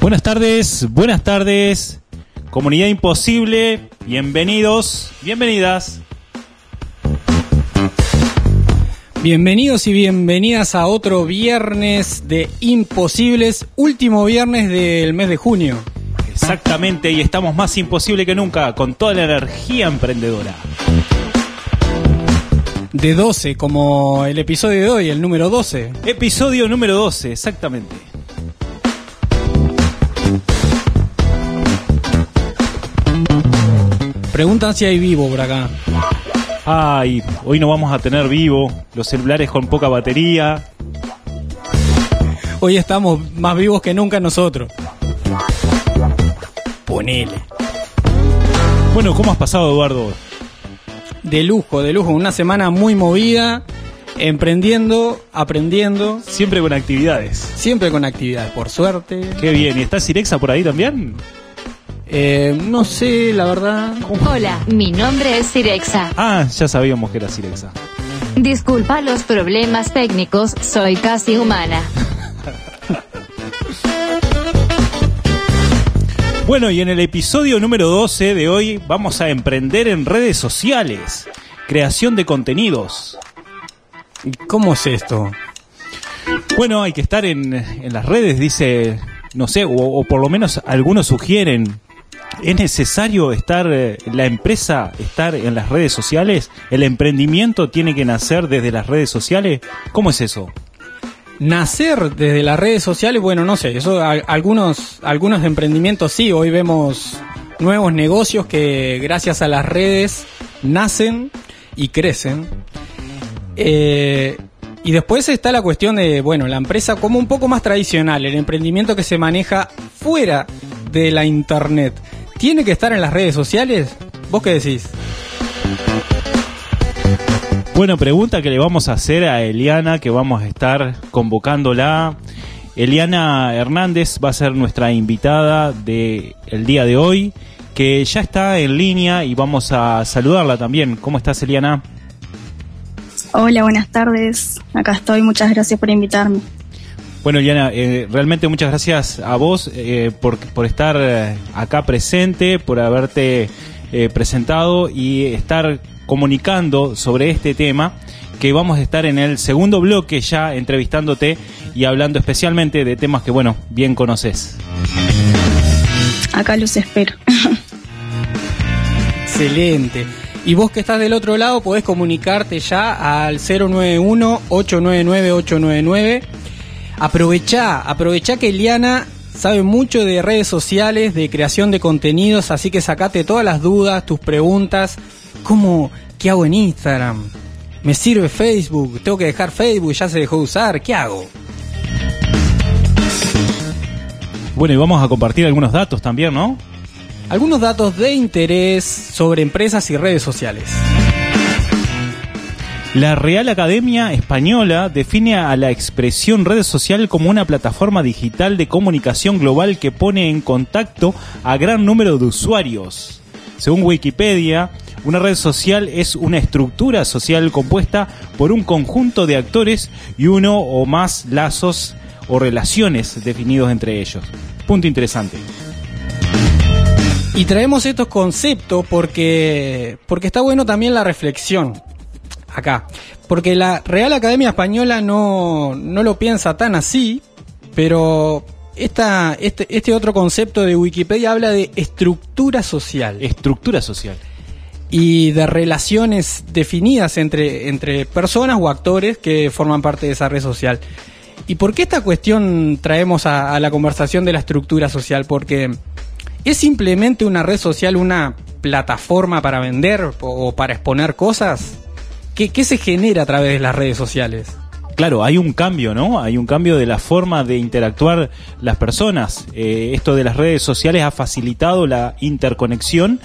Buenas tardes, buenas tardes, comunidad imposible, bienvenidos, bienvenidas. Bienvenidos y bienvenidas a otro viernes de Imposibles, último viernes del mes de junio. Exactamente, y estamos más imposible que nunca, con toda la energía emprendedora. De 12, como el episodio de hoy, el número 12. Episodio número 12, exactamente. Preguntan si hay vivo por acá. Ay, hoy no vamos a tener vivo, los celulares con poca batería. Hoy estamos más vivos que nunca nosotros. Ponele. Bueno, ¿cómo has pasado, Eduardo? De lujo, de lujo. Una semana muy movida, emprendiendo, aprendiendo. Siempre con actividades. Siempre con actividades, por suerte. Qué bien, ¿y está Cirexa por ahí también? Eh, no sé, la verdad. Hola, mi nombre es Cirexa. Ah, ya sabíamos que era Cirexa. Disculpa los problemas técnicos, soy casi humana. Bueno, y en el episodio número 12 de hoy vamos a emprender en redes sociales, creación de contenidos. ¿Cómo es esto? Bueno, hay que estar en, en las redes, dice, no sé, o, o por lo menos algunos sugieren ¿Es necesario estar, eh, la empresa, estar en las redes sociales? ¿El emprendimiento tiene que nacer desde las redes sociales? ¿Cómo es eso? Nacer desde las redes sociales, bueno, no sé, eso a- algunos, algunos emprendimientos sí, hoy vemos nuevos negocios que gracias a las redes nacen y crecen. Eh, y después está la cuestión de, bueno, la empresa como un poco más tradicional, el emprendimiento que se maneja fuera de la internet. ¿Tiene que estar en las redes sociales? ¿Vos qué decís? Bueno, pregunta que le vamos a hacer a Eliana, que vamos a estar convocándola. Eliana Hernández va a ser nuestra invitada del el día de hoy, que ya está en línea y vamos a saludarla también. ¿Cómo estás, Eliana? Hola, buenas tardes. Acá estoy. Muchas gracias por invitarme. Bueno, Eliana, eh, realmente muchas gracias a vos eh, por, por estar eh, acá presente, por haberte eh, presentado y estar comunicando sobre este tema que vamos a estar en el segundo bloque ya entrevistándote y hablando especialmente de temas que, bueno, bien conoces. Acá los espero. Excelente. Y vos que estás del otro lado podés comunicarte ya al 091-899-899. Aprovechá, aprovechá que Eliana sabe mucho de redes sociales, de creación de contenidos, así que sacate todas las dudas, tus preguntas. ¿Cómo? ¿Qué hago en Instagram? ¿Me sirve Facebook? ¿Tengo que dejar Facebook? ¿Ya se dejó de usar? ¿Qué hago? Bueno, y vamos a compartir algunos datos también, ¿no? Algunos datos de interés sobre empresas y redes sociales. La Real Academia Española define a la expresión red social como una plataforma digital de comunicación global que pone en contacto a gran número de usuarios. Según Wikipedia, una red social es una estructura social compuesta por un conjunto de actores y uno o más lazos o relaciones definidos entre ellos. Punto interesante. Y traemos estos conceptos porque, porque está bueno también la reflexión acá. Porque la Real Academia Española no, no lo piensa tan así, pero esta, este, este otro concepto de Wikipedia habla de estructura social Estructura social. y de relaciones definidas entre, entre personas o actores que forman parte de esa red social. ¿Y por qué esta cuestión traemos a, a la conversación de la estructura social? Porque ¿es simplemente una red social una plataforma para vender o para exponer cosas? ¿Qué, ¿qué se genera a través de las redes sociales? Claro, hay un cambio, ¿no? Hay un cambio de la forma de interactuar las personas. Eh, esto de las redes sociales ha facilitado la interconexión,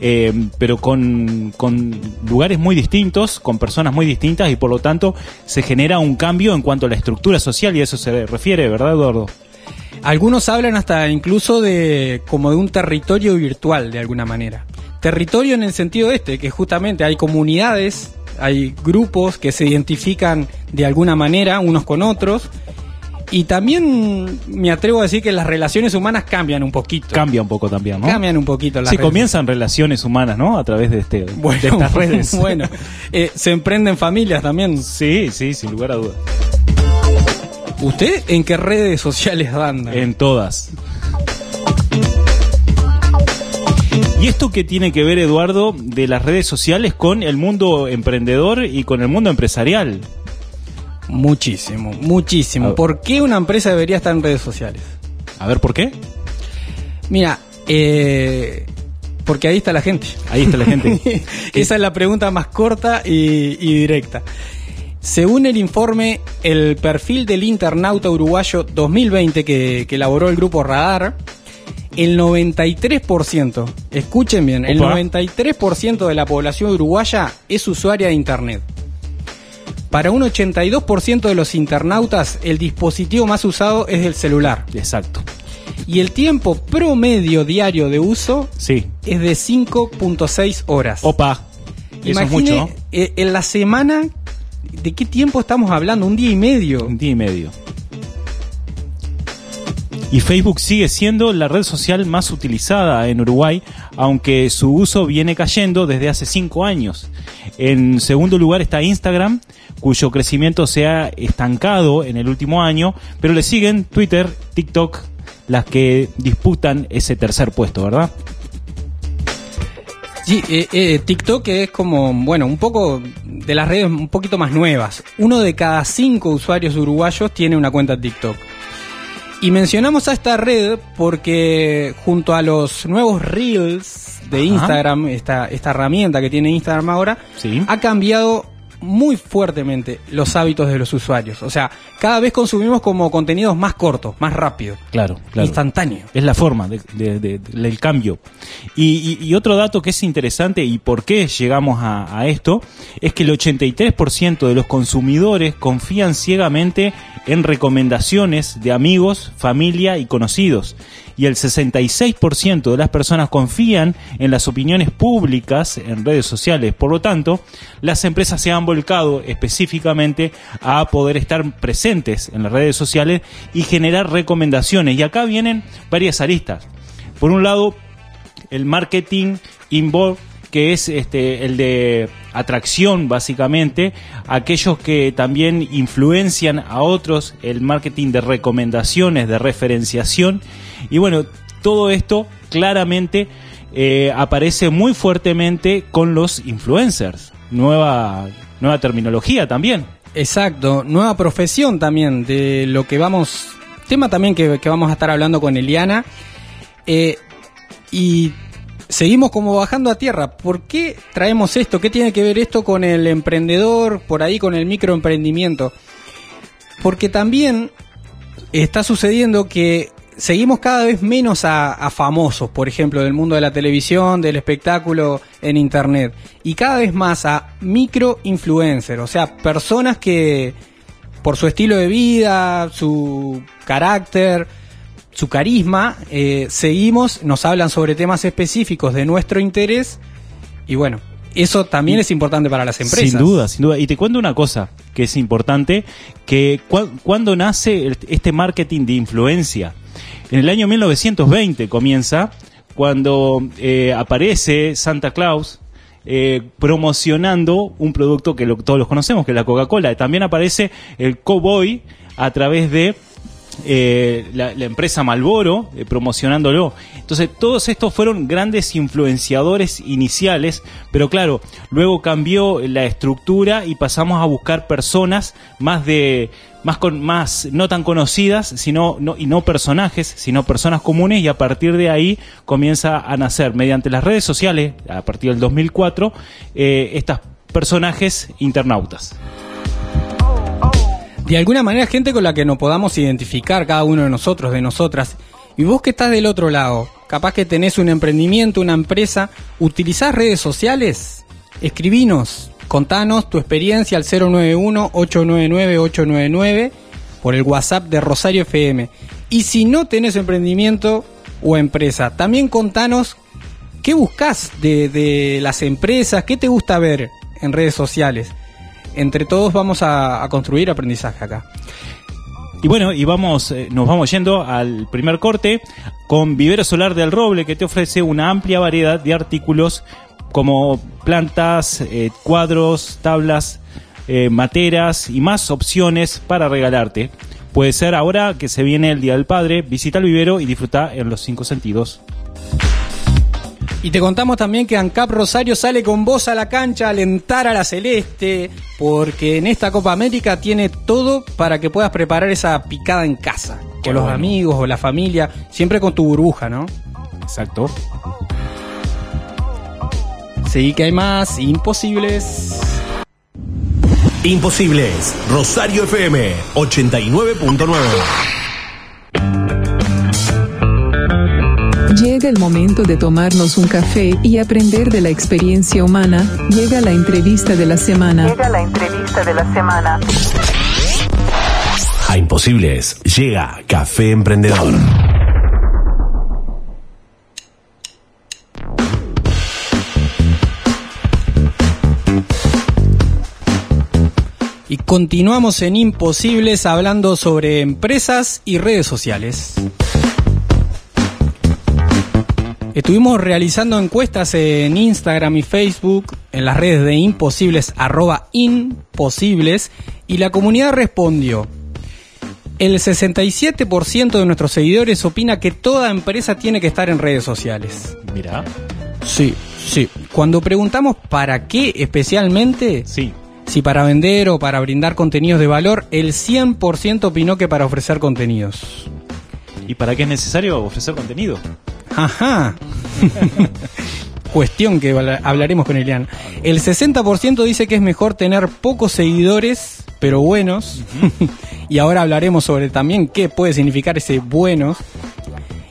eh, pero con, con lugares muy distintos, con personas muy distintas y por lo tanto se genera un cambio en cuanto a la estructura social y a eso se refiere, ¿verdad, Eduardo? Algunos hablan hasta incluso de como de un territorio virtual de alguna manera. Territorio en el sentido este, que justamente hay comunidades hay grupos que se identifican de alguna manera unos con otros. Y también me atrevo a decir que las relaciones humanas cambian un poquito. Cambia un poco también, ¿no? Cambian un poquito. Las sí, comienzan relaciones humanas, ¿no? A través de, este, de estas redes. Bueno, eh, se emprenden familias también. Sí, sí, sin lugar a dudas. ¿Usted en qué redes sociales anda? En todas. ¿Y esto qué tiene que ver, Eduardo, de las redes sociales con el mundo emprendedor y con el mundo empresarial? Muchísimo, muchísimo. ¿Por qué una empresa debería estar en redes sociales? A ver, ¿por qué? Mira, eh, porque ahí está la gente. Ahí está la gente. Esa es la pregunta más corta y, directa. Según el informe El perfil del internauta uruguayo 2020 que, que elaboró el grupo Radar, el 93%, escuchen bien, el 93% de la población uruguaya es usuaria de Internet. Para un 82% de los internautas, el dispositivo más usado es el celular. Exacto. Y el tiempo promedio diario de uso sí. es de 5.6 horas. Opa. Eso es mucho. Eh, en la semana, ¿de qué tiempo estamos hablando? Un día y medio. Un día y medio. Y Facebook sigue siendo la red social más utilizada en Uruguay, aunque su uso viene cayendo desde hace cinco años. En segundo lugar está Instagram, cuyo crecimiento se ha estancado en el último año, pero le siguen Twitter, TikTok, las que disputan ese tercer puesto, ¿verdad? Sí, eh, eh, TikTok es como, bueno, un poco de las redes un poquito más nuevas. Uno de cada cinco usuarios uruguayos tiene una cuenta TikTok. Y mencionamos a esta red porque junto a los nuevos Reels de Instagram, esta, esta herramienta que tiene Instagram ahora, ha cambiado muy fuertemente los hábitos de los usuarios. O sea, cada vez consumimos como contenidos más cortos, más rápidos. Claro, claro. Instantáneo. Es la forma del cambio. Y, otro dato que es interesante y por qué llegamos a, esto es que el 83% de los consumidores confían ciegamente en recomendaciones de amigos, familia y conocidos y el 66% de las personas confían en las opiniones públicas en redes sociales. Por lo tanto, las empresas se han volcado específicamente a poder estar presentes en las redes sociales y generar recomendaciones. Y acá vienen varias aristas. Por un lado, el marketing involved que es este, el de atracción básicamente, aquellos que también influencian a otros, el marketing de recomendaciones, de referenciación. Y bueno, todo esto claramente eh, aparece muy fuertemente con los influencers. Nueva, nueva terminología también. Exacto, nueva profesión también de lo que vamos, tema también que, vamos a estar hablando con Eliana. Eh, y Seguimos como bajando a tierra. ¿Por qué traemos esto? ¿Qué tiene que ver esto con el emprendedor, por ahí con el microemprendimiento? Porque también está sucediendo que seguimos cada vez menos a, famosos, por ejemplo, del mundo de la televisión, del espectáculo en internet, y cada vez más a microinfluencers, o sea, personas que por su estilo de vida, su carácter, su carisma, eh, seguimos, nos hablan sobre temas específicos de nuestro interés y bueno, eso también es importante para las empresas. Sin duda, sin duda. Y te cuento una cosa que es importante, que cuando nace este marketing de influencia, en el año 1920 comienza, cuando eh, aparece Santa Claus, eh, promocionando un producto que todos los conocemos, que es la Coca-Cola. También aparece el Cowboy a través de eh, la, empresa Malboro eh, promocionándolo. Entonces, todos estos fueron grandes influenciadores iniciales, pero claro, luego cambió la estructura y pasamos a buscar personas más de más con más no tan conocidas, sino no, y no personajes, sino personas comunes y a partir de ahí comienza a nacer mediante las redes sociales a partir del 2004 eh, estas personajes internautas. De alguna manera, gente con la que nos podamos identificar cada uno de nosotros, de nosotras. Y vos que estás del otro lado, capaz que tenés un emprendimiento, una empresa, ¿utilizás redes sociales? Escribinos, contanos tu experiencia al 091-899-899 por el WhatsApp de Rosario FM. Y si no tenés emprendimiento o empresa, también contanos qué buscas de, de las empresas, qué te gusta ver en redes sociales. Entre todos vamos a, construir aprendizaje acá. Y bueno, y vamos, eh, nos vamos yendo al primer corte con Vivero Solar del Roble, que te ofrece una amplia variedad de artículos como plantas, eh, cuadros, tablas, eh, materas y más opciones para regalarte. Puede ser ahora que se viene el Día del Padre, visita el vivero y disfruta en los cinco sentidos. Y te contamos también que ANCAP Rosario sale con voz a la cancha a alentar a la Celeste, porque en esta Copa América tiene todo para que puedas preparar esa picada en casa, con los bueno. amigos o la familia, siempre con tu burbuja, ¿no? Exacto. Sí, que hay más imposibles. Imposibles. Rosario FM 89.9. Llega el momento de tomarnos un café y aprender de la experiencia humana. Llega la entrevista de la semana. Llega la entrevista de la semana. A Imposibles llega Café Emprendedor. Y continuamos en Imposibles hablando sobre empresas y redes sociales. Estuvimos realizando encuestas en Instagram y Facebook, en las redes de Imposibles, arroba Imposibles, y la comunidad respondió. El 67% de nuestros seguidores opina que toda empresa tiene que estar en redes sociales. Mira. Sí, sí. Cuando preguntamos para qué especialmente, Sí. si para vender o para brindar contenidos de valor, el 100% opinó que para ofrecer contenidos. ¿Y para qué es necesario ofrecer contenido? Ajá. Cuestión que habla- hablaremos con Elian. El 60% dice que es mejor tener pocos seguidores, pero buenos. y ahora hablaremos sobre también qué puede significar ese buenos.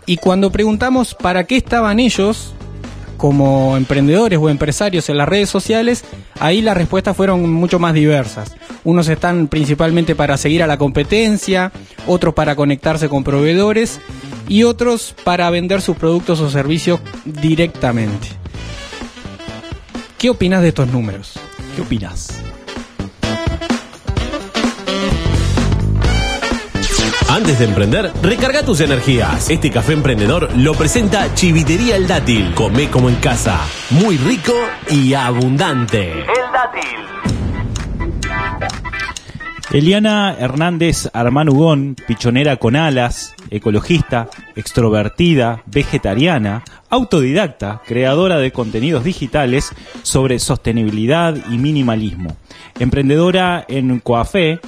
Y cuando preguntamos para qué estaban ellos, como emprendedores o empresarios en las redes sociales, ahí las respuestas fueron mucho más diversas. Unos están principalmente para seguir a la competencia, otros para conectarse con proveedores y otros para vender sus productos o servicios directamente. ¿Qué opinas de estos números? ¿Qué opinas? Antes de emprender, recarga tus energías. Este café emprendedor lo presenta Chivitería El Dátil. Come como en casa. Muy rico y abundante. El Dátil. Eliana Hernández Armanugón, pichonera con alas, ecologista, extrovertida, vegetariana, autodidacta, creadora de contenidos digitales sobre sostenibilidad y minimalismo, emprendedora en Coafé,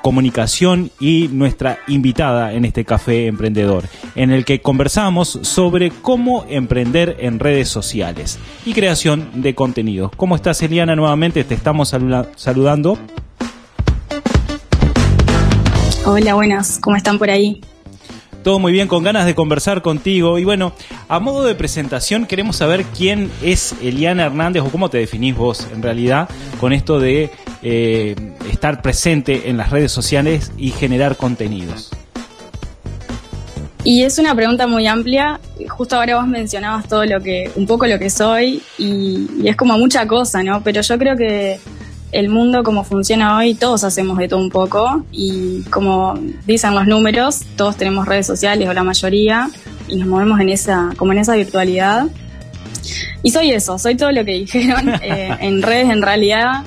comunicación y nuestra invitada en este café emprendedor, en el que conversamos sobre cómo emprender en redes sociales y creación de contenidos. ¿Cómo estás, Eliana? Nuevamente te estamos saluda- saludando. Hola, buenas, ¿cómo están por ahí? Todo muy bien, con ganas de conversar contigo. Y bueno, a modo de presentación, queremos saber quién es Eliana Hernández o cómo te definís vos en realidad con esto de eh, estar presente en las redes sociales y generar contenidos. Y es una pregunta muy amplia. Justo ahora vos mencionabas todo lo que, un poco lo que soy y, y es como mucha cosa, ¿no? Pero yo creo que el mundo como funciona hoy, todos hacemos de todo un poco y como dicen los números, todos tenemos redes sociales o la mayoría y nos movemos en esa, como en esa virtualidad. Y soy eso, soy todo lo que dijeron. Eh, en redes en realidad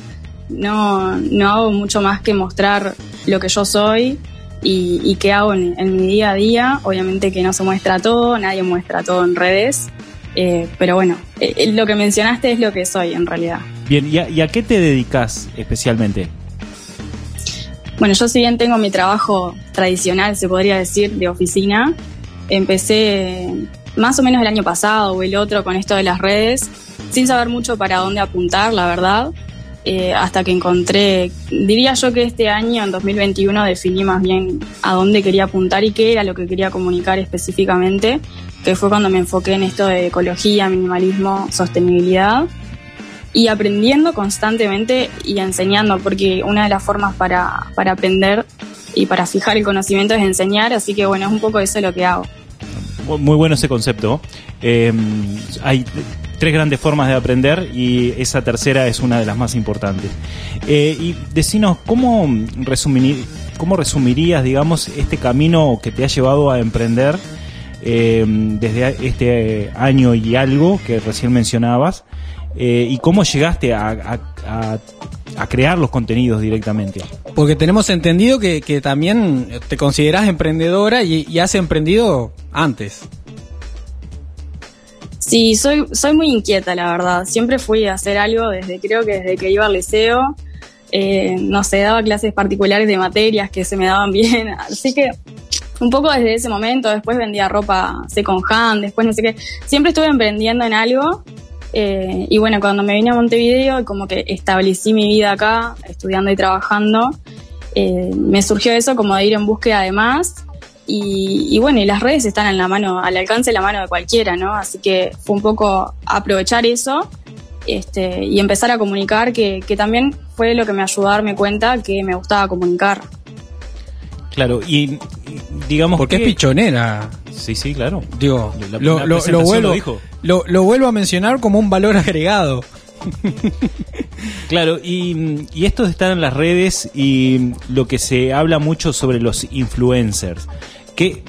no, no hago mucho más que mostrar lo que yo soy y, y qué hago en, en mi día a día. Obviamente que no se muestra todo, nadie muestra todo en redes. Eh, pero bueno, eh, eh, lo que mencionaste es lo que soy en realidad. Bien, ¿y a, qué te dedicas especialmente? Bueno, yo si bien tengo mi trabajo tradicional, se podría decir, de oficina, empecé más o menos el año pasado o el otro con esto de las redes, sin saber mucho para dónde apuntar, la verdad. eh, hasta que encontré, diría yo que este año, en 2021, definí más bien a dónde quería apuntar y qué era lo que quería comunicar específicamente, que fue cuando me enfoqué en esto de ecología, minimalismo, sostenibilidad y aprendiendo constantemente y enseñando, porque una de las formas para, para aprender y para fijar el conocimiento es enseñar, así que bueno, es un poco eso lo que hago. Muy bueno ese concepto. Eh, hay tres grandes formas de aprender y esa tercera es una de las más importantes. Eh, y decinos, ¿cómo, resumir, ¿cómo resumirías, digamos, este camino que te ha llevado a emprender eh, desde este año y algo que recién mencionabas? Eh, ¿Y cómo llegaste a, a, a, crear los contenidos directamente? Porque tenemos entendido que, que también te consideras emprendedora y, y, has emprendido antes. Sí, soy, soy muy inquieta, la verdad. Siempre fui a hacer algo desde, creo que desde que iba al liceo. Eh, no sé, daba clases particulares de materias que se me daban bien. Así que un poco desde ese momento, después vendía ropa second hand, después no sé qué. Siempre estuve emprendiendo en algo eh, y bueno, cuando me vine a Montevideo, como que establecí mi vida acá, estudiando y trabajando, eh, me surgió eso como de ir en búsqueda de más. Y, y, bueno, y las redes están en la mano, al alcance de la mano de cualquiera, ¿no? Así que fue un poco aprovechar eso este, y empezar a comunicar, que, que también fue lo que me ayudó a darme cuenta que me gustaba comunicar. Claro, y digamos Porque que... es pichonera. Sí, sí, claro. Digo, la, lo, la lo, lo, vuelvo, lo, lo, vuelvo a mencionar como un valor agregado. claro, y, y, esto de estar en las redes y lo que se habla mucho sobre los influencers. ¿Qué,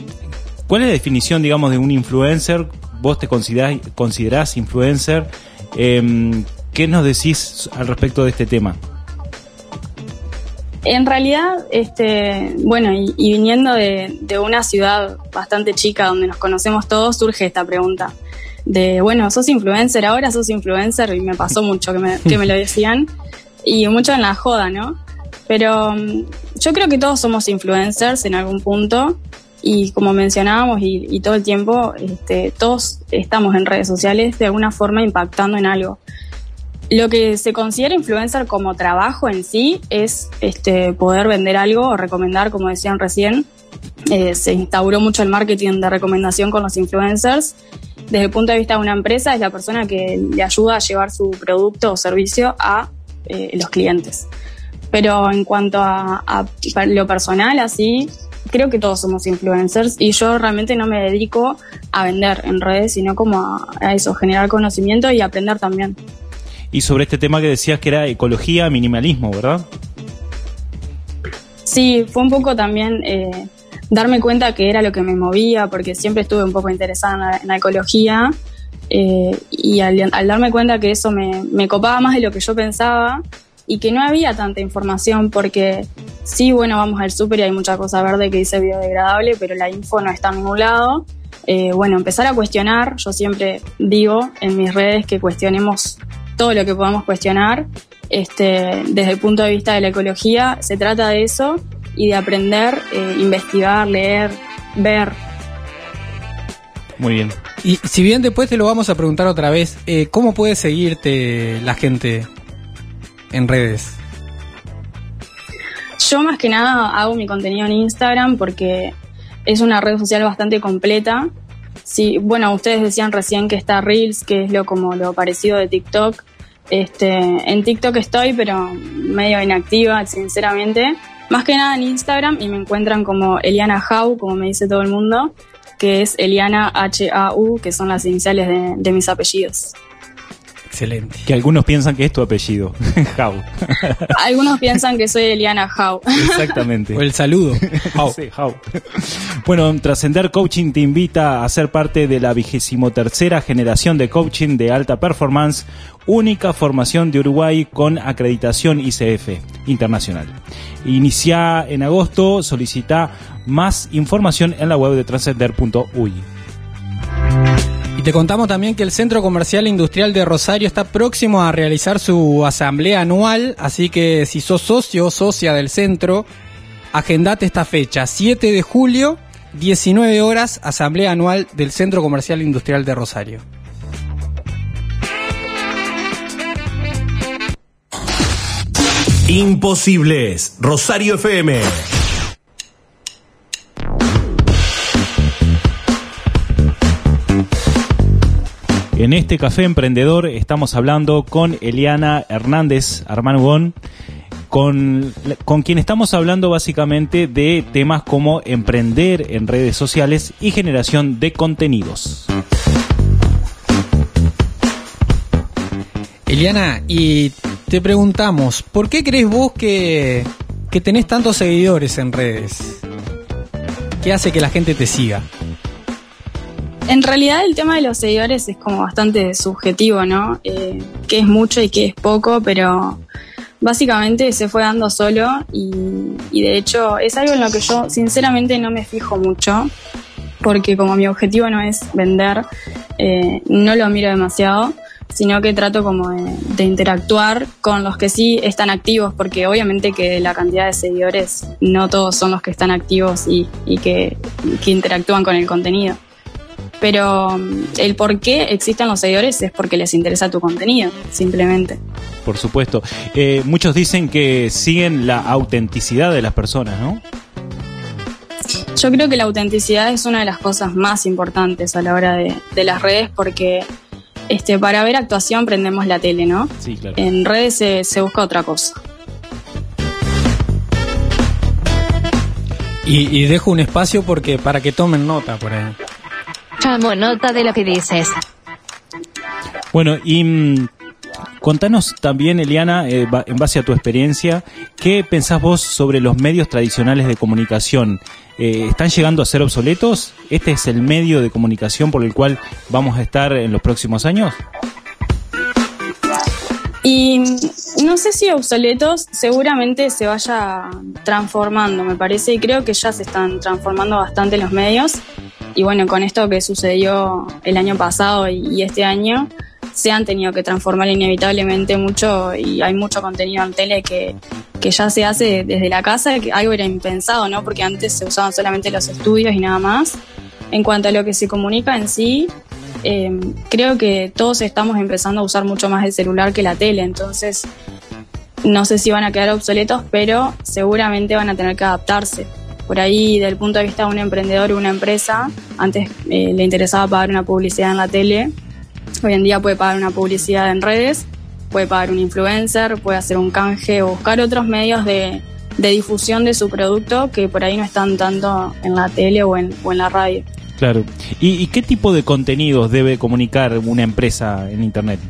¿Cuál es la definición, digamos, de un influencer? ¿Vos te considerás, considerás influencer? Eh, ¿Qué nos decís al respecto de este tema? En realidad, este, bueno, y, viniendo de, de, una ciudad bastante chica donde nos conocemos todos, surge esta pregunta de, bueno, sos influencer ahora, sos influencer, y me pasó mucho que me, que me lo decían, y mucho en la joda, ¿no? Pero um, yo creo que todos somos influencers en algún punto, y como mencionábamos, y, y todo el tiempo, este, todos estamos en redes sociales de alguna forma impactando en algo. Lo que se considera influencer como trabajo en sí es este, poder vender algo o recomendar, como decían recién. Eh, se instauró mucho el marketing de recomendación con los influencers. Desde el punto de vista de una empresa, es la persona que le ayuda a llevar su producto o servicio a eh, los clientes. Pero en cuanto a, lo personal, así, creo que todos somos influencers y yo realmente no me dedico a vender en redes, sino como a, a eso, generar conocimiento y aprender también y sobre este tema que decías que era ecología, minimalismo, ¿verdad? Sí, fue un poco también eh, darme cuenta que era lo que me movía, porque siempre estuve un poco interesada en la, ecología eh, y al, darme cuenta que eso me, me copaba más de lo que yo pensaba y que no había tanta información porque sí, bueno, vamos al súper y hay mucha cosa verde que dice biodegradable, pero la info no está en ningún lado. Eh, bueno, empezar a cuestionar, yo siempre digo en mis redes que cuestionemos todo lo que podamos cuestionar este, desde el punto de vista de la ecología. Se trata de eso y de aprender, eh, investigar, leer, ver. Muy bien. Y si bien después te lo vamos a preguntar otra vez, eh, ¿cómo puede seguirte la gente en redes? Yo más que nada hago mi contenido en Instagram porque es una red social bastante completa Sí, bueno, ustedes decían recién que está Reels, que es lo como lo parecido de TikTok. Este, en TikTok estoy, pero medio inactiva, sinceramente. Más que nada en Instagram y me encuentran como Eliana Hau, como me dice todo el mundo, que es Eliana H-A-U, que son las iniciales de, de mis apellidos. Excelente. Que algunos piensan que es tu apellido, How. algunos piensan que soy Eliana How. Exactamente. O el saludo. How. Sí, how. Bueno, Trascender Coaching te invita a ser parte de la vigésimo tercera generación de coaching de alta performance, única formación de Uruguay con acreditación ICF internacional. Inicia en agosto, solicita más información en la web de transcender.uy. Te contamos también que el Centro Comercial Industrial de Rosario está próximo a realizar su asamblea anual, así que si sos socio o socia del centro, agendate esta fecha, 7 de julio, 19 horas, asamblea anual del Centro Comercial Industrial de Rosario. Imposibles, Rosario FM. En este café emprendedor estamos hablando con Eliana Hernández Armanugón, con, con quien estamos hablando básicamente de temas como emprender en redes sociales y generación de contenidos. Eliana, y te preguntamos, ¿por qué crees vos que, que tenés tantos seguidores en redes? ¿Qué hace que la gente te siga? En realidad el tema de los seguidores es como bastante subjetivo, ¿no? Eh, qué es mucho y qué es poco, pero básicamente se fue dando solo y, y, de hecho es algo en lo que yo sinceramente no me fijo mucho, porque como mi objetivo no es vender, eh, no lo miro demasiado, sino que trato como de, de, interactuar con los que sí están activos, porque obviamente que la cantidad de seguidores no todos son los que están activos y, y que, que interactúan con el contenido pero el por qué existen los seguidores es porque les interesa tu contenido, simplemente. Por supuesto. Eh, muchos dicen que siguen la autenticidad de las personas, ¿no? Yo creo que la autenticidad es una de las cosas más importantes a la hora de, de las redes porque este, para ver actuación prendemos la tele, ¿no? Sí, claro. En redes se, se busca otra cosa. Y, y, dejo un espacio porque para que tomen nota por ahí. Tomo nota de lo que dices. Bueno, y mm, contanos también, Eliana, eh, en base a tu experiencia, ¿qué pensás vos sobre los medios tradicionales de comunicación? Eh, ¿Están llegando a ser obsoletos? ¿Este es el medio de comunicación por el cual vamos a estar en los próximos años? Y no sé si obsoletos, seguramente se vaya transformando, me parece, y creo que ya se están transformando bastante los medios. Y bueno, con esto que sucedió el año pasado y, este año, se han tenido que transformar inevitablemente mucho y hay mucho contenido en tele que, que ya se hace desde la casa, que algo era impensado, ¿no? Porque antes se usaban solamente los estudios y nada más. En cuanto a lo que se comunica en sí, eh, creo que todos estamos empezando a usar mucho más el celular que la tele, entonces no sé si van a quedar obsoletos, pero seguramente van a tener que adaptarse. Por ahí, desde el punto de vista de un emprendedor o una empresa, antes eh, le interesaba pagar una publicidad en la tele, hoy en día puede pagar una publicidad en redes, puede pagar un influencer, puede hacer un canje o buscar otros medios de, de difusión de su producto que por ahí no están tanto en la tele o en, o en la radio. Claro. ¿Y, ¿Y, qué tipo de contenidos debe comunicar una empresa en Internet?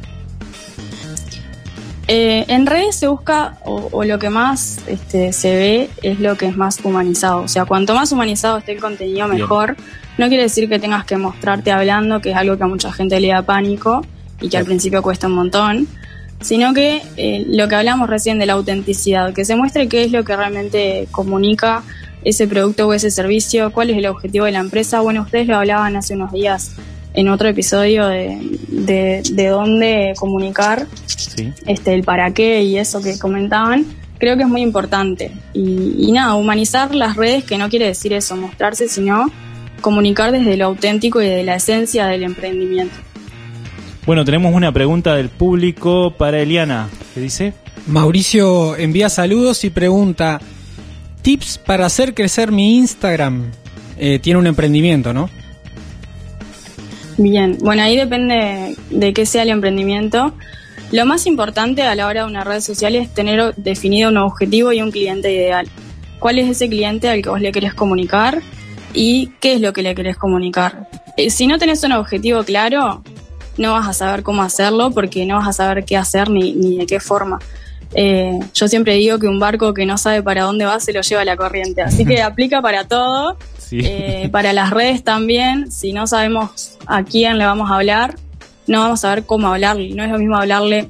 Eh, en redes se busca, o, o lo que más este, se ve, es lo que es más humanizado. O sea, cuanto más humanizado esté el contenido, mejor. Bien. No quiere decir que tengas que mostrarte hablando, que es algo que a mucha gente le da pánico y que al principio cuesta un montón, sino que eh, lo que hablamos recién de la autenticidad, que se muestre qué es lo que realmente comunica ese producto o ese servicio, cuál es el objetivo de la empresa. Bueno, ustedes lo hablaban hace unos días en otro episodio de, de, de dónde comunicar, sí. este, el para qué y eso que comentaban. Creo que es muy importante. Y, y nada, humanizar las redes, que no quiere decir eso, mostrarse, sino comunicar desde lo auténtico y de la esencia del emprendimiento. Bueno, tenemos una pregunta del público para Eliana. ¿Qué dice? Mauricio envía saludos y pregunta, tips para hacer crecer mi Instagram. Eh, tiene un emprendimiento, ¿no? Bien, bueno, ahí depende de qué sea el emprendimiento. Lo más importante a la hora de una red social es tener definido un objetivo y un cliente ideal. ¿Cuál es ese cliente al que vos le querés comunicar? ¿Y qué es lo que le querés comunicar? Eh, si no tenés un objetivo claro, no vas a saber cómo hacerlo porque no vas a saber qué hacer ni, ni de qué forma. Eh, yo siempre digo que un barco que no sabe para dónde va se lo lleva la corriente, así que aplica para todo, eh, para las redes también, si no sabemos a quién le vamos a hablar, no vamos a saber cómo hablarle, no es lo mismo hablarle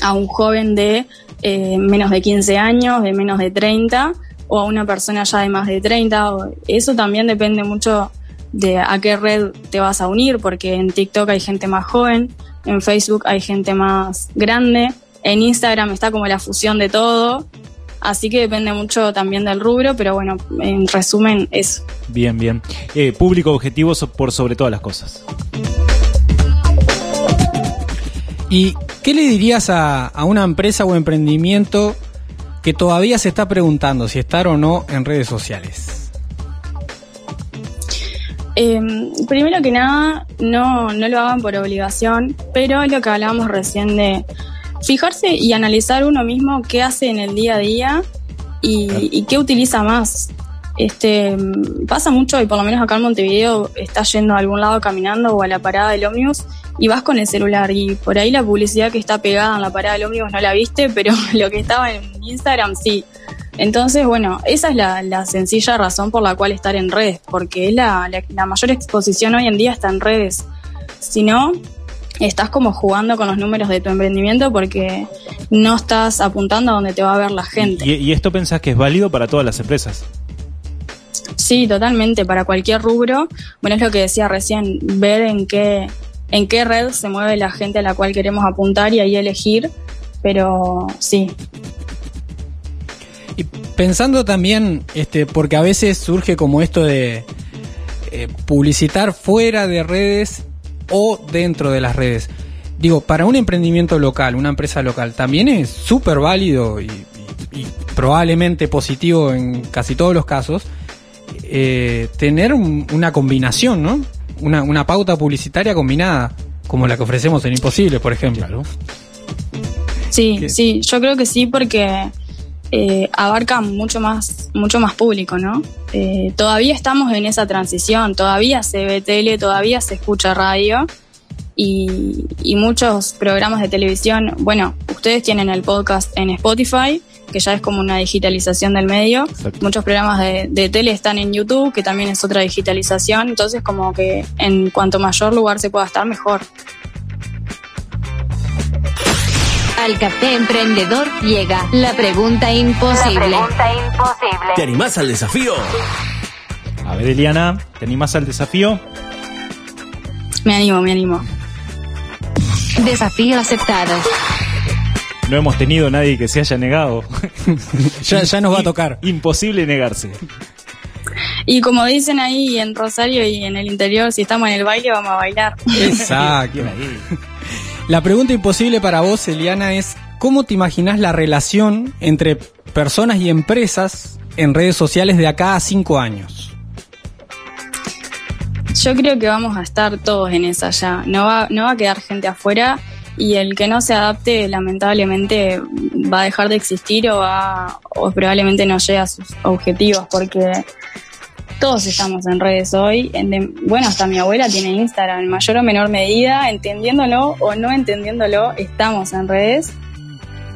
a un joven de eh, menos de 15 años, de menos de 30, o a una persona ya de más de 30, o, eso también depende mucho de a qué red te vas a unir, porque en TikTok hay gente más joven, en Facebook hay gente más grande, en Instagram está como la fusión de todo, así que depende mucho también del rubro, pero bueno, en resumen eso. Bien, bien. Eh, público objetivo por sobre todas las cosas. ¿Y qué le dirías a, a una empresa o emprendimiento que todavía se está preguntando si estar o no en redes sociales? Eh, primero que nada, no, no lo hagan por obligación, pero es lo que hablábamos recién de fijarse y analizar uno mismo qué hace en el día a día y, y qué utiliza más. Este, pasa mucho, y por lo menos acá en Montevideo, estás yendo a algún lado caminando o a la parada del ómnibus y vas con el celular y por ahí la publicidad que está pegada en la parada del ómnibus no la viste, pero lo que estaba en Instagram sí. Entonces, bueno, esa es la, la sencilla razón por la cual estar en redes, porque es la, la, la mayor exposición hoy en día está en redes. Si no, estás como jugando con los números de tu emprendimiento porque no estás apuntando a donde te va a ver la gente. ¿Y, y esto pensás que es válido para todas las empresas? Sí, totalmente, para cualquier rubro. Bueno, es lo que decía recién, ver en qué, en qué red se mueve la gente a la cual queremos apuntar y ahí elegir, pero sí. Y pensando también, este, porque a veces surge como esto de eh, publicitar fuera de redes o dentro de las redes. Digo, para un emprendimiento local, una empresa local, también es súper válido y, y- y probablemente positivo en casi todos los casos, eh, tener un- una combinación, ¿no? Una, una pauta publicitaria combinada, como la que ofrecemos en Imposible, por ejemplo. Sí, ¿Qué? sí, yo creo que sí porque eh, abarca mucho más, mucho más público, ¿no? Eh, todavía estamos en esa transición, todavía se ve tele, todavía se escucha radio y, y muchos programas de televisión, bueno, ustedes tienen el podcast en Spotify, que ya es como una digitalización del medio, muchos programas de, de tele están en YouTube, que también es otra digitalización, entonces como que en cuanto mayor lugar se pueda estar, mejor. Al Café Emprendedor llega la pregunta imposible. ¿Te animás al desafío? A ver, Eliana, ¿te animás al desafío? Me animo, me animo. Desafío aceptado. No hemos tenido nadie que se haya negado. ya, ya nos va a tocar. Imposible negarse. Y como dicen ahí en Rosario y en el interior, si estamos en el baile vamos a bailar. Exacto. La pregunta imposible para vos, Eliana, es ¿cómo te imaginás la relación entre personas y empresas en redes sociales de acá a cinco años? Yo creo que vamos a estar todos en esa ya. No va, no va a quedar gente afuera y el que no se adapte lamentablemente va a dejar de existir o, va, o probablemente no llegue a sus objetivos porque todos estamos en redes hoy. En de- bueno, hasta mi abuela tiene Instagram en mayor o menor medida, entendiéndolo o no entendiéndolo, estamos en redes.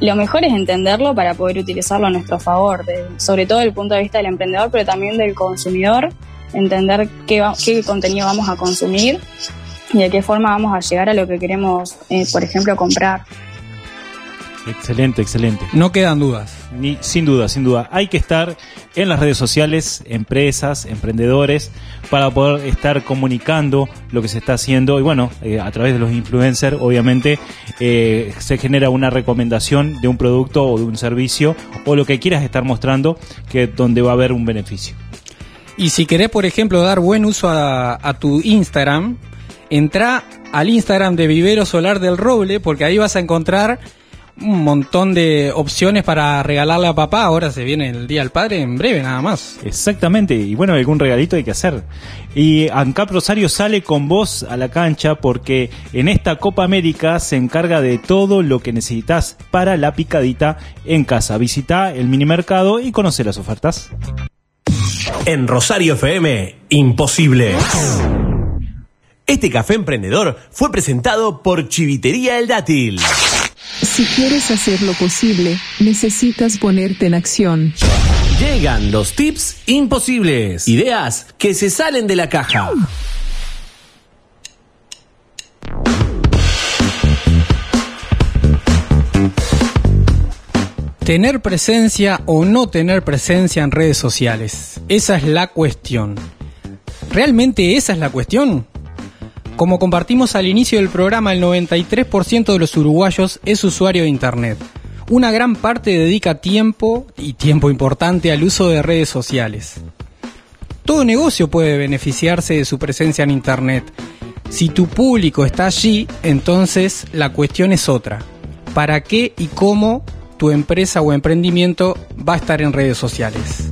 Lo mejor es entenderlo para poder utilizarlo a nuestro favor, de- sobre todo desde el punto de vista del emprendedor, pero también del consumidor, entender qué, va- qué contenido vamos a consumir y de qué forma vamos a llegar a lo que queremos, eh, por ejemplo, comprar. Excelente, excelente. No quedan dudas. Ni, sin duda, sin duda. Hay que estar en las redes sociales, empresas, emprendedores, para poder estar comunicando lo que se está haciendo. Y bueno, eh, a través de los influencers, obviamente, eh, se genera una recomendación de un producto o de un servicio o lo que quieras estar mostrando, que donde va a haber un beneficio. Y si querés, por ejemplo, dar buen uso a, a tu Instagram, entra al Instagram de Vivero Solar del Roble, porque ahí vas a encontrar un montón de opciones para regalarle a papá. Ahora se viene el Día del Padre en breve, nada más. Exactamente, y bueno, algún regalito hay que hacer. Y ANCAP Rosario sale con vos a la cancha porque en esta Copa América se encarga de todo lo que necesitas para la picadita en casa. Visita el mini mercado y conoce las ofertas. En Rosario FM, imposible. Este café emprendedor fue presentado por Chivitería El Dátil. Si quieres hacer lo posible, necesitas ponerte en acción. Llegan los tips imposibles. Ideas que se salen de la caja. Tener presencia o no tener presencia en redes sociales. Esa es la cuestión. ¿Realmente esa es la cuestión? Como compartimos al inicio del programa, el 93% de los uruguayos es usuario de Internet. Una gran parte dedica tiempo, y tiempo importante, al uso de redes sociales. Todo negocio puede beneficiarse de su presencia en Internet. Si tu público está allí, entonces la cuestión es otra. ¿Para qué y cómo tu empresa o emprendimiento va a estar en redes sociales.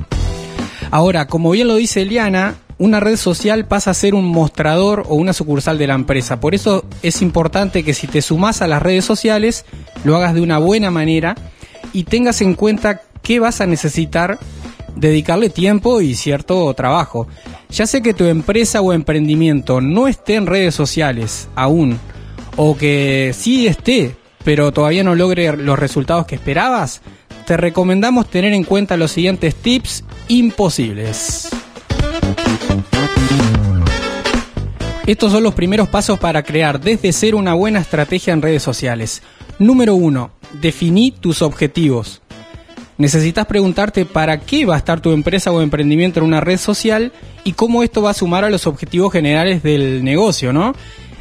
Ahora, como bien lo dice Eliana, una red social pasa a ser un mostrador o una sucursal de la empresa. Por eso es importante que si te sumas a las redes sociales, lo hagas de una buena manera y tengas en cuenta qué vas a necesitar dedicarle tiempo y cierto trabajo. Ya sé que tu empresa o emprendimiento no esté en redes sociales aún, o que sí esté, pero todavía no logre los resultados que esperabas, te recomendamos tener en cuenta los siguientes tips imposibles. Estos son los primeros pasos para crear desde cero una buena estrategia en redes sociales. Número 1. Definí tus objetivos. Necesitas preguntarte para qué va a estar tu empresa o emprendimiento en una red social y cómo esto va a sumar a los objetivos generales del negocio, ¿no?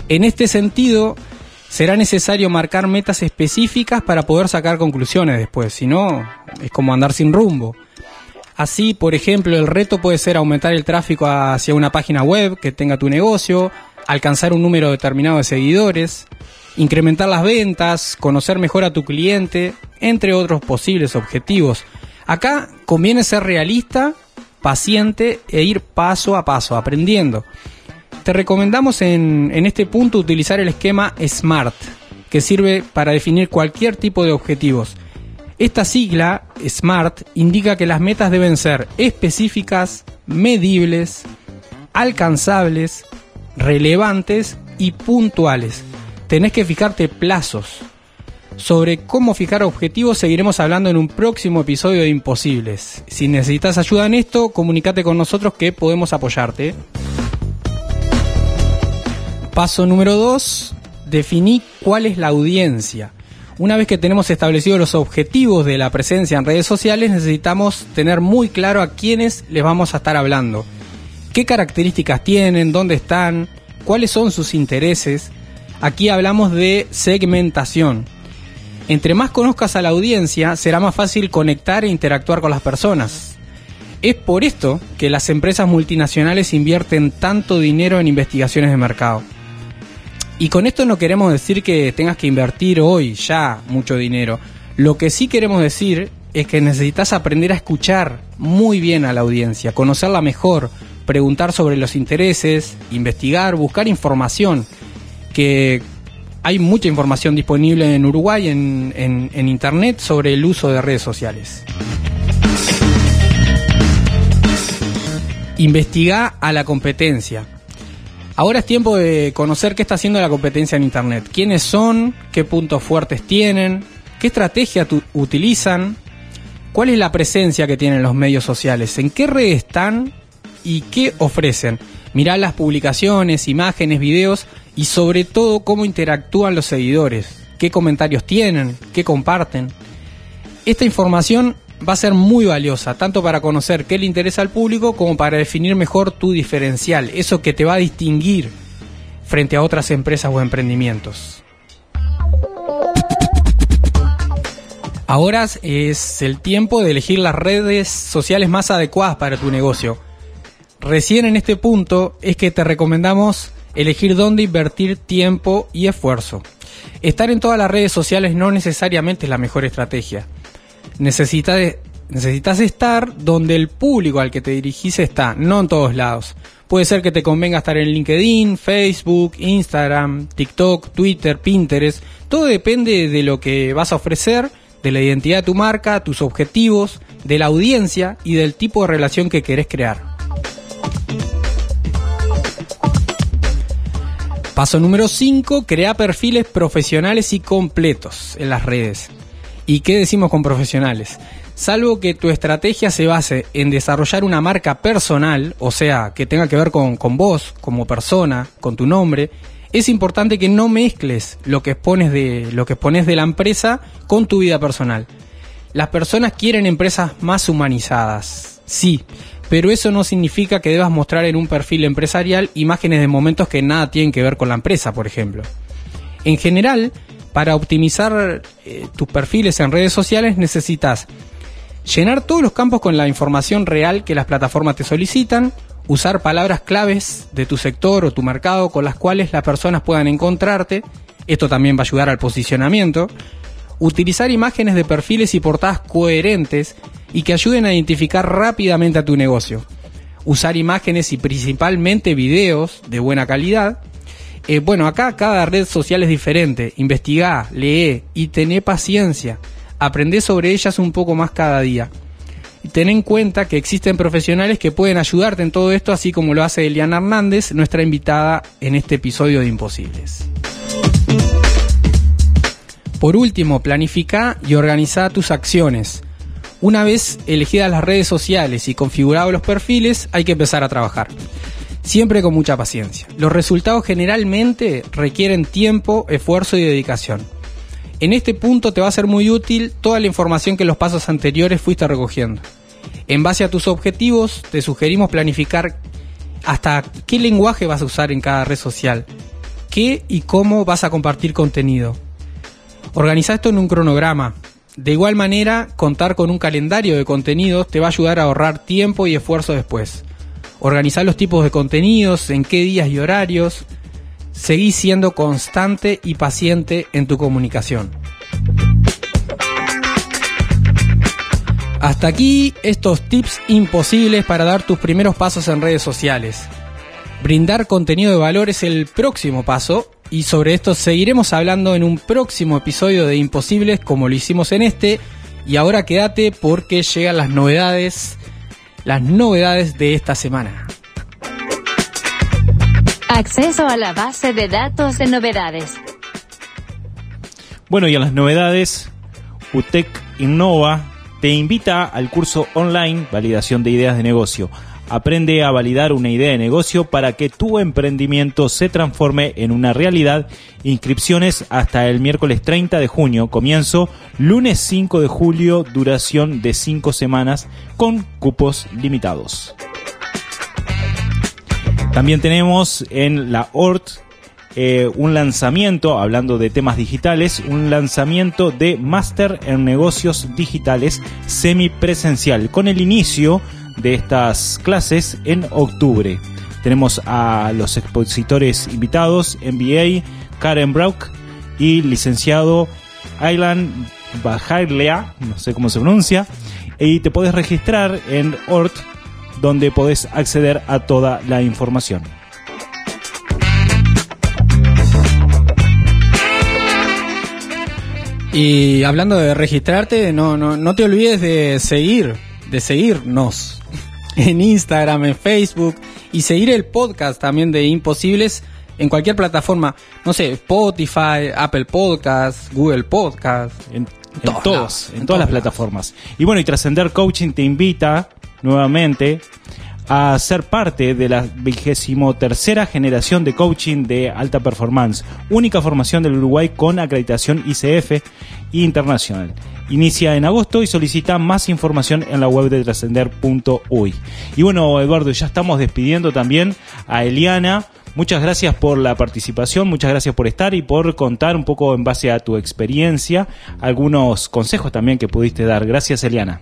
En este sentido, será necesario marcar metas específicas para poder sacar conclusiones después, si no, es como andar sin rumbo. Así, por ejemplo, el reto puede ser aumentar el tráfico hacia una página web que tenga tu negocio, alcanzar un número determinado de seguidores, incrementar las ventas, conocer mejor a tu cliente, entre otros posibles objetivos. Acá conviene ser realista, paciente e ir paso a paso, aprendiendo. Te recomendamos en, en este punto utilizar el esquema SMART, que sirve para definir cualquier tipo de objetivos esta sigla, SMART, indica que las metas deben ser específicas, medibles, alcanzables, relevantes y puntuales. Tenés que fijarte plazos. Sobre cómo fijar objetivos seguiremos hablando en un próximo episodio de Imposibles. Si necesitas ayuda en esto, comunícate con nosotros que podemos apoyarte. Paso número 2. Definí cuál es la audiencia. Una vez que tenemos establecidos los objetivos de la presencia en redes sociales, necesitamos tener muy claro a quiénes les vamos a estar hablando. ¿Qué características tienen? ¿Dónde están? ¿Cuáles son sus intereses? Aquí hablamos de segmentación. Entre más conozcas a la audiencia, será más fácil conectar e interactuar con las personas. Es por esto que las empresas multinacionales invierten tanto dinero en investigaciones de mercado. Y con esto no queremos decir que tengas que invertir hoy ya mucho dinero. Lo que sí queremos decir es que necesitas aprender a escuchar muy bien a la audiencia, conocerla mejor, preguntar sobre los intereses, investigar, buscar información, que hay mucha información disponible en Uruguay en, en Internet sobre el uso de redes sociales. Investiga a la competencia. Ahora es tiempo de conocer qué está haciendo la competencia en Internet. ¿Quiénes son? ¿Qué puntos fuertes tienen? ¿Qué estrategia utilizan? ¿Cuál es la presencia que tienen los medios sociales? ¿En qué redes están? ¿Y qué ofrecen? Mirá las publicaciones, imágenes, videos y sobre todo cómo interactúan los seguidores. ¿Qué comentarios tienen? ¿Qué comparten? Esta información va a ser muy valiosa, tanto para conocer qué le interesa al público como para definir mejor tu diferencial, eso que te va a distinguir frente a otras empresas o emprendimientos. Ahora es el tiempo de elegir las redes sociales más adecuadas para tu negocio. Recién en este punto es que te recomendamos elegir dónde invertir tiempo y esfuerzo. Estar en todas las redes sociales no necesariamente es la mejor estrategia necesitas, necesitas estar donde el público al que te dirigís está, no en todos lados. Puede ser que te convenga estar en LinkedIn, Facebook, Instagram, TikTok, Twitter, Pinterest. Todo depende de lo que vas a ofrecer, de la identidad de tu marca, tus objetivos, de la audiencia y del tipo de relación que querés crear. Paso número 5, crea perfiles profesionales y completos en las redes. ¿Y qué decimos con profesionales? Salvo que tu estrategia se base en desarrollar una marca personal, o sea, que tenga que ver con, con vos como persona, con tu nombre, es importante que no mezcles lo que expones de lo que expones de la empresa con tu vida personal. Las personas quieren empresas más humanizadas, sí, pero eso no significa que debas mostrar en un perfil empresarial imágenes de momentos que nada tienen que ver con la empresa, por ejemplo. En general, para optimizar eh, tus perfiles en redes sociales necesitas llenar todos los campos con la información real que las plataformas te solicitan, usar palabras claves de tu sector o tu mercado con las cuales las personas puedan encontrarte, esto también va a ayudar al posicionamiento, Utilizar imágenes de perfiles y portadas coherentes y que ayuden a identificar rápidamente a tu negocio. Usar imágenes y principalmente videos de buena calidad. Eh, bueno, acá cada red social es diferente. Investigá, lee y tené paciencia. Aprende sobre ellas un poco más cada día. Y ten en cuenta que existen profesionales que pueden ayudarte en todo esto, así como lo hace Eliana Hernández, nuestra invitada en este episodio de Imposibles. Por último, planifica y organiza tus acciones. Una vez elegidas las redes sociales y configurados los perfiles, hay que empezar a trabajar. Siempre con mucha paciencia. Los resultados generalmente requieren tiempo, esfuerzo y dedicación. En este punto te va a ser muy útil toda la información que los pasos anteriores fuiste recogiendo. En base a tus objetivos, te sugerimos planificar hasta qué lenguaje vas a usar en cada red social, qué y cómo vas a compartir contenido. Organiza esto en un cronograma. De igual manera, contar con un calendario de contenidos te va a ayudar a ahorrar tiempo y esfuerzo después. Organizar los tipos de contenidos, en qué días y horarios. Seguí siendo constante y paciente en tu comunicación. Hasta aquí estos tips imposibles para dar tus primeros pasos en redes sociales. Brindar contenido de valor es el próximo paso y sobre esto seguiremos hablando en un próximo episodio de Imposibles como lo hicimos en este. Y ahora quédate porque llegan las novedades, las novedades de esta semana. Acceso a la base de datos de novedades. Bueno, y a las novedades, UTEC Innova te invita al curso online Validación de Ideas de Negocio. Aprende a validar una idea de negocio para que tu emprendimiento se transforme en una realidad. Inscripciones hasta el miércoles 30 de junio. Comienzo lunes 5 de julio, duración de 5 semanas con cupos limitados. También tenemos en la ORT eh, un lanzamiento, hablando de temas digitales, un lanzamiento de Máster en Negocios Digitales semipresencial, con el inicio de estas clases en octubre. Tenemos a los expositores invitados, MBA, Karen Brauk y licenciado Aylan Bajailea, no sé cómo se pronuncia, y te puedes registrar en ORT, donde podés acceder a toda la información. Y hablando de registrarte, no, no, no te olvides de seguir, de seguirnos en Instagram, en Facebook y seguir el podcast también de Imposibles en cualquier plataforma, no sé, Spotify, Apple Podcast, Google Podcast, en, en todos, en, todas las plataformas. Y bueno, y Trascender Coaching te invita nuevamente a ser parte de la vigésimo tercera generación de coaching de alta performance, única formación del Uruguay con acreditación ICF internacional. Inicia en agosto y solicita más información en la web de trascender.uy. Y bueno, Eduardo, ya estamos despidiendo también a Eliana. Muchas gracias por la participación, muchas gracias por estar y por contar un poco en base a tu experiencia algunos consejos también que pudiste dar. Gracias, Eliana.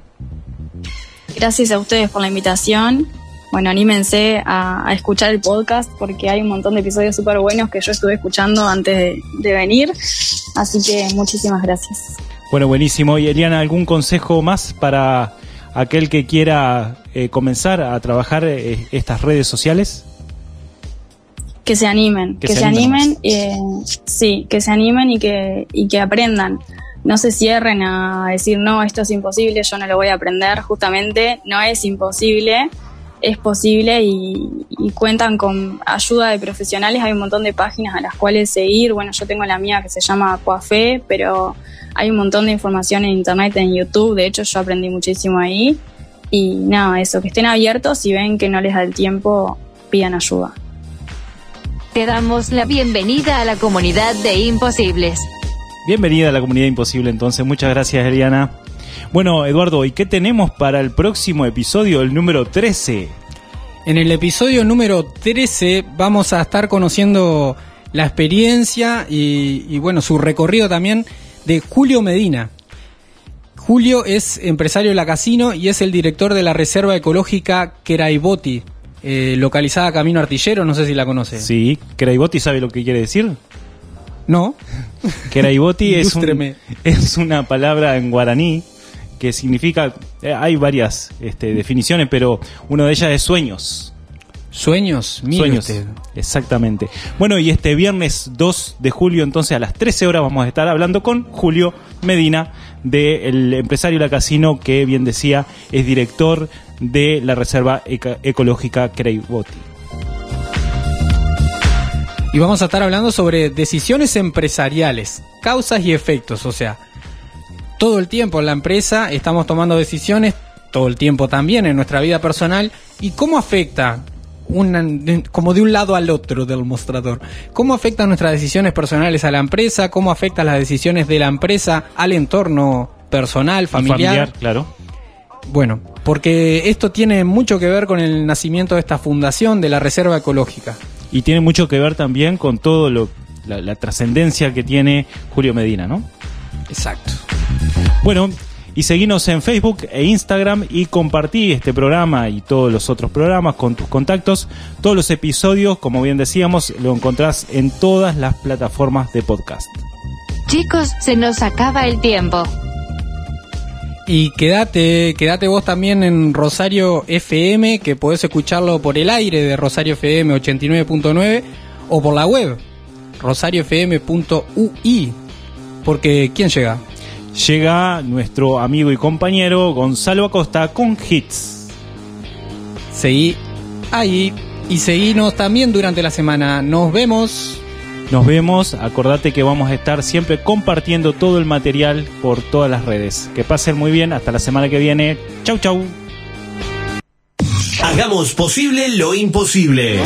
Gracias a ustedes por la invitación bueno, anímense a, escuchar el podcast porque hay un montón de episodios súper buenos que yo estuve escuchando antes de, venir. Así que muchísimas gracias. Bueno, buenísimo. Y Eliana, ¿algún consejo más para aquel que quiera eh, comenzar a trabajar eh, estas redes sociales? Que se animen, que, se, animen, eh, sí, que se animen y que, y que aprendan no se cierren a decir, no, esto es imposible, yo no lo voy a aprender. Justamente no es imposible, es posible y, cuentan con ayuda de profesionales. Hay un montón de páginas a las cuales seguir. Bueno, yo tengo la mía que se llama Coafe, pero hay un montón de información en internet, en YouTube. De hecho, yo aprendí muchísimo ahí. Y nada, eso, que estén abiertos y ven que no les da el tiempo, pidan ayuda. Te damos la bienvenida a la comunidad de Imposibles. Bienvenida a la comunidad Imposible, entonces. Muchas gracias, Eliana. Bueno, Eduardo, ¿y qué tenemos para el próximo episodio, el número 13? En el episodio número 13 vamos a estar conociendo la experiencia y, bueno, su recorrido también de Julio Medina. Julio es empresario de la casino y es el director de la Reserva Ecológica Queraiboti, eh, localizada Camino Artillero, no sé si la conoce. Sí, Queraiboti sabe lo que quiere decir. No. Keraiboti es, un- Ilústreme. es una palabra en guaraní que significa, eh, hay varias este, definiciones, pero una de ellas es sueños. Sueños, mire Sueños, usted. exactamente. Bueno, y este viernes 2 de julio, entonces a las 13 horas vamos a estar hablando con Julio Medina, del empresario La Casino, que bien decía, es director de la Reserva Ecológica Creiboti. Y vamos a estar hablando sobre decisiones empresariales, causas y efectos. O sea, todo el tiempo en la empresa estamos tomando decisiones, todo el tiempo también en nuestra vida personal. ¿Y cómo afecta, una, como de un lado al otro del mostrador, cómo afectan nuestras decisiones personales a la empresa? ¿Cómo afectan las decisiones de la empresa al entorno personal, Y familiar? claro. Bueno, porque esto tiene mucho que ver con el nacimiento de esta fundación de la Reserva Ecológica. Y tiene mucho que ver también con todo lo la, la trascendencia que tiene Julio Medina, ¿no? Exacto. Bueno, y seguinos en Facebook e Instagram y compartí este programa y todos los otros programas con tus contactos. Todos los episodios, como bien decíamos, lo encontrás en todas las plataformas de podcast. Chicos, se nos acaba el tiempo. Y quédate, quédate vos también en Rosario FM, que podés escucharlo por el aire de Rosario FM 89.9 o por la web rosariofm.ui. Porque ¿quién llega? Llega nuestro amigo y compañero Gonzalo Acosta con hits. Seguí ahí y seguinos también durante la semana. Nos vemos. Nos vemos, acordate que vamos a estar siempre compartiendo todo el material por todas las redes. Que pasen muy bien, hasta la semana que viene. Chau chau. Hagamos posible lo imposible.